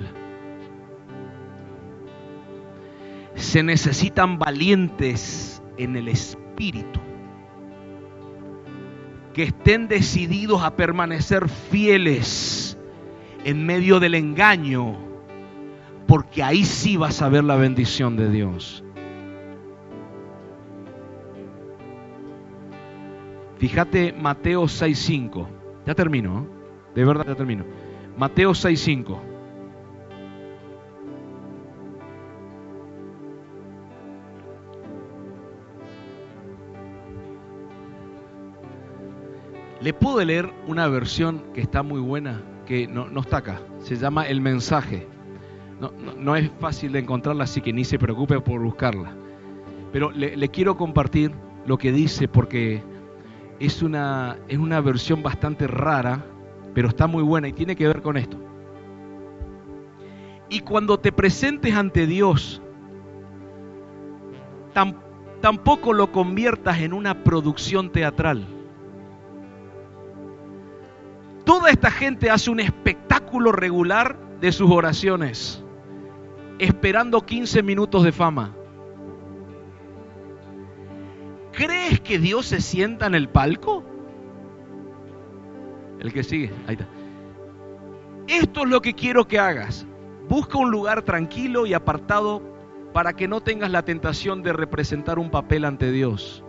Se necesitan valientes en el espíritu que estén decididos a permanecer fieles en medio del engaño, porque ahí sí vas a ver la bendición de Dios. Fíjate Mateo 6.5. Ya termino, ¿eh? de verdad ya termino. Mateo 6.5. Le puedo leer una versión que está muy buena, que no, está acá. Se llama El mensaje. No, es fácil de encontrarla, así que ni se preocupe por buscarla. Pero le, quiero compartir lo que dice porque es una, es una versión bastante rara, pero está muy buena y tiene que ver con esto. Y cuando te presentes ante Dios, tampoco lo conviertas en una producción teatral Toda esta gente hace un espectáculo regular de sus oraciones, esperando 15 minutos de fama. ¿Crees que Dios se sienta en el palco? El que sigue, ahí está. Esto es lo que quiero que hagas. Busca un lugar tranquilo y apartado para que no tengas la tentación de representar un papel ante Dios.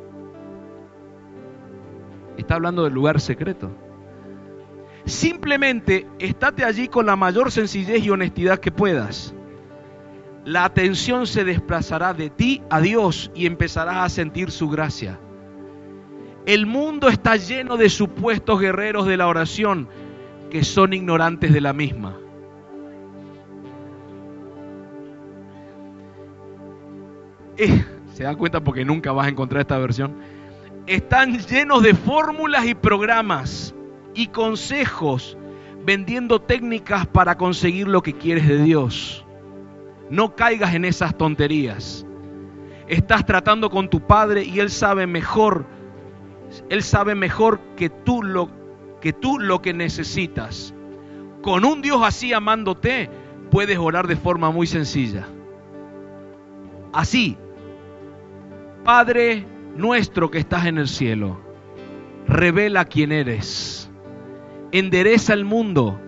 Está hablando del lugar secreto. Simplemente estate allí con la mayor sencillez y honestidad que puedas. La atención se desplazará de ti a Dios y empezarás a sentir su gracia. El mundo está lleno de supuestos guerreros de la oración que son ignorantes de la misma. Eh, ¿Se dan cuenta porque nunca vas a encontrar esta versión? Están llenos de fórmulas y programas y consejos vendiendo técnicas para conseguir lo que quieres de Dios. No caigas en esas tonterías. Estás tratando con tu padre y él sabe mejor, él sabe mejor que tú lo que tú lo que necesitas. Con un Dios así amándote, puedes orar de forma muy sencilla. Así, Padre nuestro que estás en el cielo, revela quién eres endereza el mundo,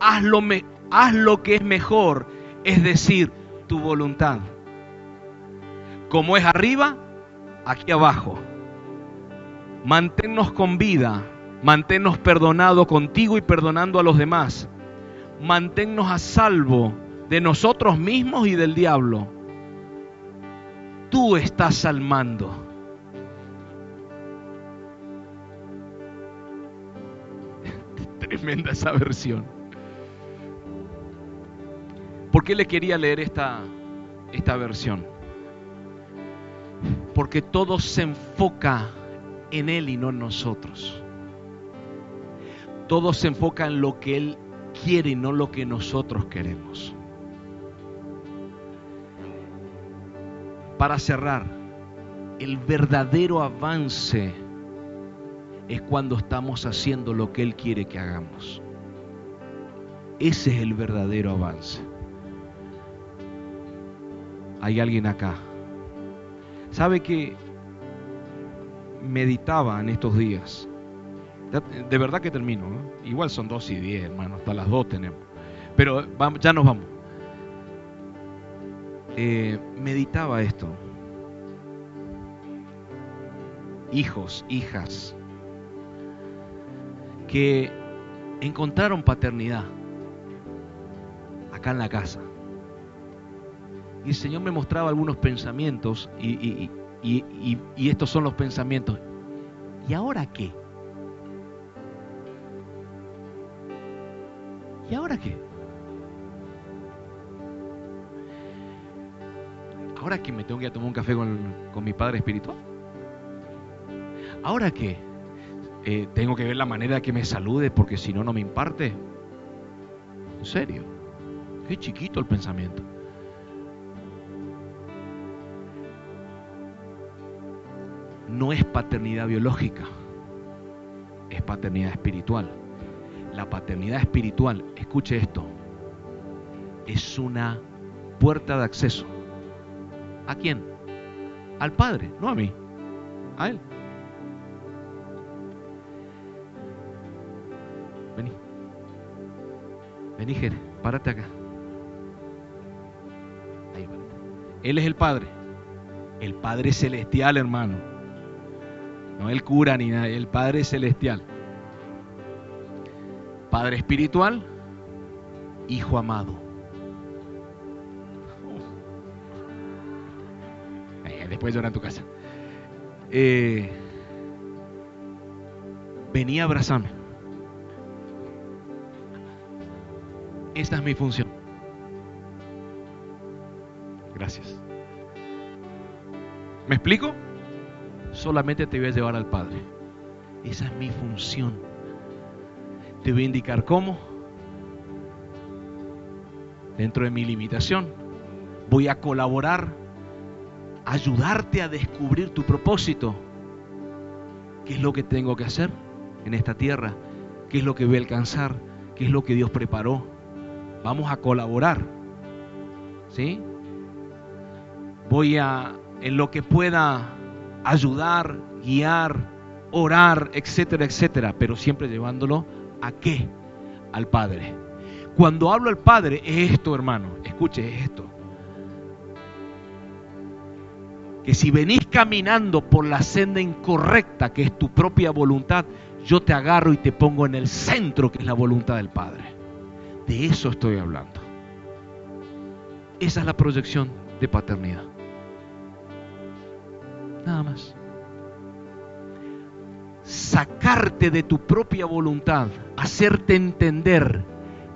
haz lo, haz lo que es mejor, es decir, tu voluntad. Como es arriba, aquí abajo. Manténnos con vida, manténnos perdonado contigo y perdonando a los demás. Manténnos a salvo de nosotros mismos y del diablo. Tú estás al tremenda esa versión. ¿Por qué le quería leer esta, esta versión? Porque todo se enfoca en Él y no en nosotros. Todo se enfoca en lo que Él quiere y no lo que nosotros queremos. Para cerrar, el verdadero avance es cuando estamos haciendo lo que Él quiere que hagamos. Ese es el verdadero avance. Hay alguien acá. ¿Sabe que meditaba en estos días? De verdad que termino. Igual son dos y diez, hermano. Hasta las dos tenemos. Pero ya nos vamos. Eh, meditaba esto. Hijos, hijas, que encontraron paternidad acá en la casa. Y el Señor me mostraba algunos pensamientos y, estos son los pensamientos. ¿Y ahora qué? ¿Y ahora qué? ¿Ahora qué me tengo que a tomar un café con, con mi padre espiritual? ¿Ahora qué? Eh, tengo que ver la manera que me salude porque si no, no me imparte. En serio, qué chiquito el pensamiento. No es paternidad biológica, es paternidad espiritual. La paternidad espiritual, escuche esto, es una puerta de acceso. ¿A quién? Al Padre, no a mí, a Él. Vení, Jere, párate acá. Ahí, Él es el Padre. El Padre celestial, hermano. No el cura ni nada, el Padre Celestial. Padre espiritual, Hijo amado. Después llora en tu casa. Eh, venía a abrazarme. Esta es mi función. Gracias. ¿Me explico? Solamente te voy a llevar al Padre. Esa es mi función. Te voy a indicar cómo. Dentro de mi limitación. Voy a colaborar, ayudarte a descubrir tu propósito. ¿Qué es lo que tengo que hacer en esta tierra? ¿Qué es lo que voy a alcanzar? ¿Qué es lo que Dios preparó? Vamos a colaborar. ¿Sí? Voy a, en lo que pueda, ayudar, guiar, orar, etcétera, etcétera, pero siempre llevándolo a qué? Al Padre. Cuando hablo al Padre es esto, hermano, escuche, es esto. Que si venís caminando por la senda incorrecta, que es tu propia voluntad, yo te agarro y te pongo en el centro, que es la voluntad del Padre. De eso estoy hablando. Esa es la proyección de paternidad. Nada más. Sacarte de tu propia voluntad, hacerte entender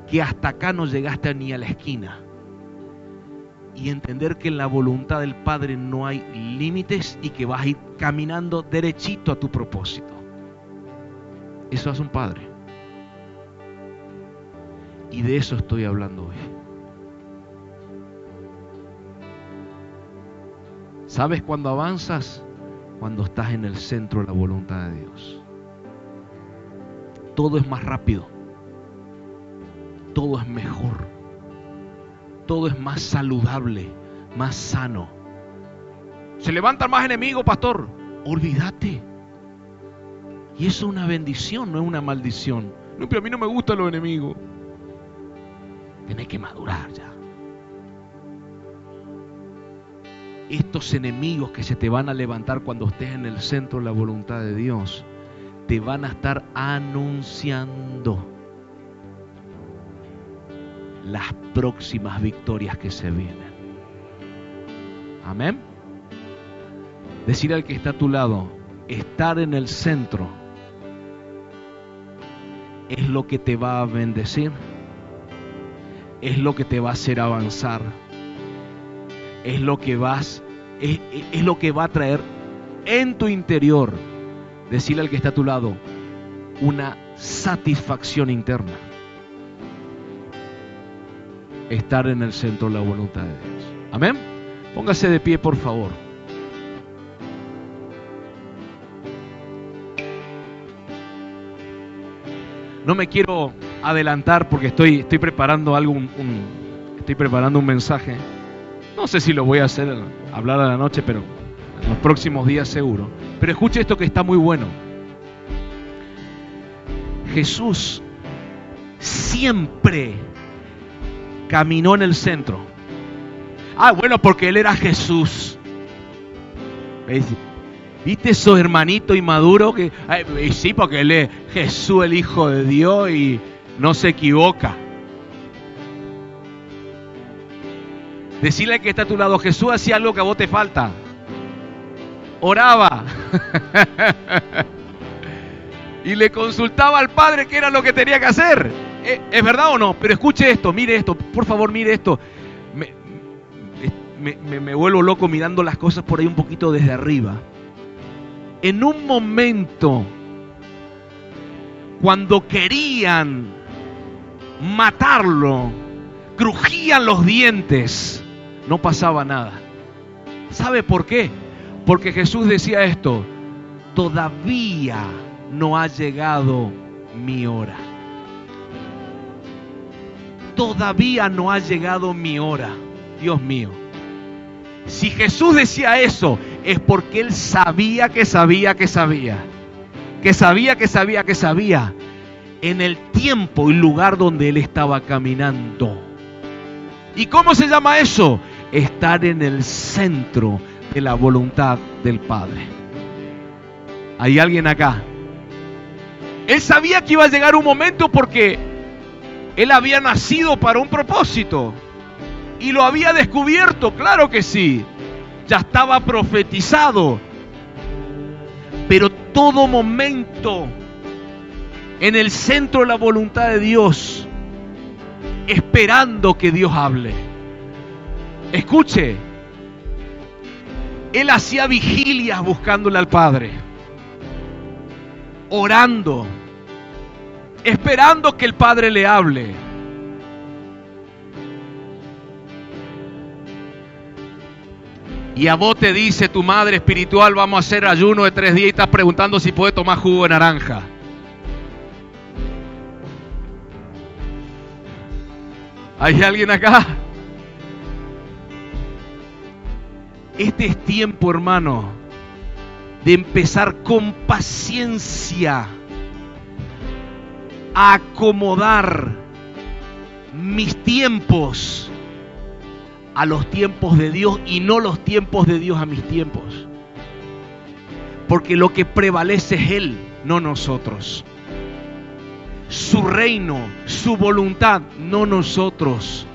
que hasta acá no llegaste ni a la esquina. Y entender que en la voluntad del Padre no hay límites y que vas a ir caminando derechito a tu propósito. Eso hace un Padre. Y de eso estoy hablando hoy. ¿Sabes cuándo avanzas? Cuando estás en el centro de la voluntad de Dios. Todo es más rápido. Todo es mejor. Todo es más saludable, más sano. Se levantan más enemigos, pastor. Olvídate. Y eso es una bendición, no es una maldición. No, pero a mí no me gustan los enemigos. Tienes que madurar ya. Estos enemigos que se te van a levantar cuando estés en el centro de la voluntad de Dios, te van a estar anunciando las próximas victorias que se vienen. Amén. Decir al que está a tu lado, estar en el centro es lo que te va a bendecir, es lo que te va a hacer avanzar, es lo que vas, es, lo que va a traer en tu interior, decirle al que está a tu lado, una satisfacción interna. Estar en el centro de la voluntad de Dios. Amén. Póngase de pie, por favor. No me quiero adelantar porque estoy, estoy preparando algo, estoy preparando un mensaje. No sé si lo voy a hacer, hablar a la noche, pero en los próximos días seguro. Pero escuche esto que está muy bueno. Jesús siempre caminó en el centro. Ah, bueno, porque él era Jesús. ¿Viste esos hermanitos inmaduros que ay, sí, porque él es Jesús el Hijo de Dios y no se equivoca? Decirle que está a tu lado, Jesús hacía algo que a vos te falta. Oraba. (laughs) y le consultaba al Padre qué era lo que tenía que hacer. ¿Eh, ¿Es verdad o no? Pero escuche esto, mire esto, por favor, mire esto. Me- me vuelvo loco mirando las cosas por ahí un poquito desde arriba. En un momento, cuando querían matarlo, crujían los dientes, no pasaba nada. ¿Sabe por qué? Porque Jesús decía esto, todavía no ha llegado mi hora. Todavía no ha llegado mi hora. Dios mío. Si Jesús decía eso, es porque Él sabía que sabía que sabía. Que sabía que sabía que sabía. En el tiempo y lugar donde Él estaba caminando. ¿Y cómo se llama eso? Estar en el centro de la voluntad del Padre. ¿Hay alguien acá? Él sabía que iba a llegar un momento porque él había nacido para un propósito y lo había descubierto, claro que sí. Ya estaba profetizado. Pero todo momento en el centro de la voluntad de Dios, esperando que Dios hable. Escuche, él hacía vigilias buscándole al Padre, orando, esperando que el Padre le hable. Y a vos te dice tu madre espiritual, vamos a hacer ayuno de tres días y estás preguntando si puede tomar jugo de naranja. ¿Hay alguien acá? Este es tiempo, hermano, de empezar con paciencia a acomodar mis tiempos a los tiempos de Dios y no los tiempos de Dios a mis tiempos. Porque lo que prevalece es Él, no nosotros su reino, su voluntad, no nosotros.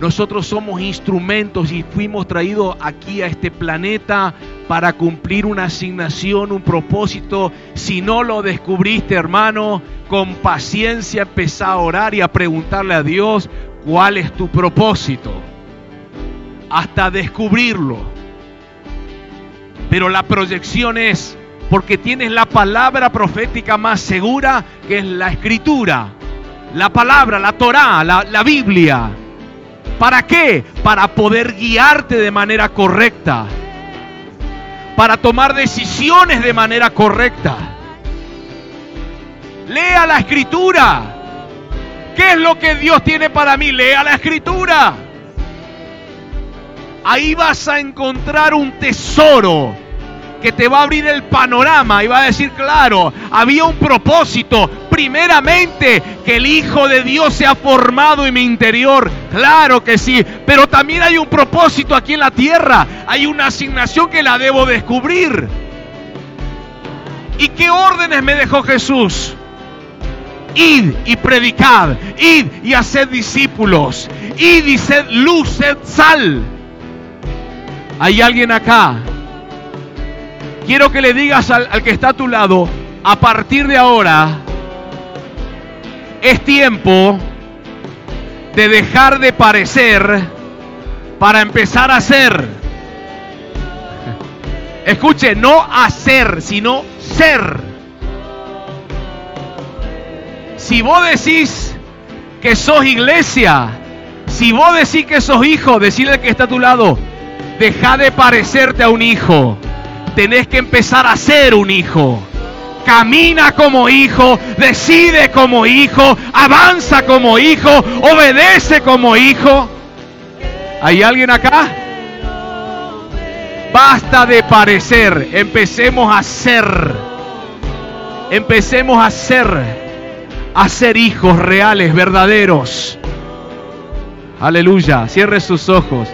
Nosotros somos instrumentos y fuimos traídos aquí a este planeta para cumplir una asignación, un propósito. Si no lo descubriste, hermano, con paciencia empezá a orar y a preguntarle a Dios cuál es tu propósito. Hasta descubrirlo. Pero la proyección es porque tienes la palabra profética más segura que es la escritura, la palabra, la Torá, la, la Biblia. ¿Para qué? Para poder guiarte de manera correcta, para tomar decisiones de manera correcta. Lea la escritura. ¿Qué es lo que Dios tiene para mí? Lea la escritura. Ahí vas a encontrar un tesoro que te va a abrir el panorama y va a decir, claro, había un propósito. Primeramente, que el Hijo de Dios se ha formado en mi interior. Claro que sí, pero también hay un propósito aquí en la tierra. Hay una asignación que la debo descubrir. ¿Y qué órdenes me dejó Jesús? Id y predicad, id y haced discípulos, id y sed luz, sed sal. ¿Hay alguien acá quiero que le digas al, que está a tu lado, a partir de ahora, es tiempo de dejar de parecer para empezar a ser. (laughs) Escuche, no hacer, sino ser. Si vos decís que sos iglesia, si vos decís que sos hijo, decirle al que está a tu lado, deja de parecerte a un hijo tenés que empezar a ser un hijo. Camina como hijo, decide como hijo, avanza como hijo, obedece como hijo. ¿Hay alguien acá? Basta de parecer, empecemos a ser. Empecemos a ser a ser hijos reales, verdaderos. Aleluya, cierre sus ojos.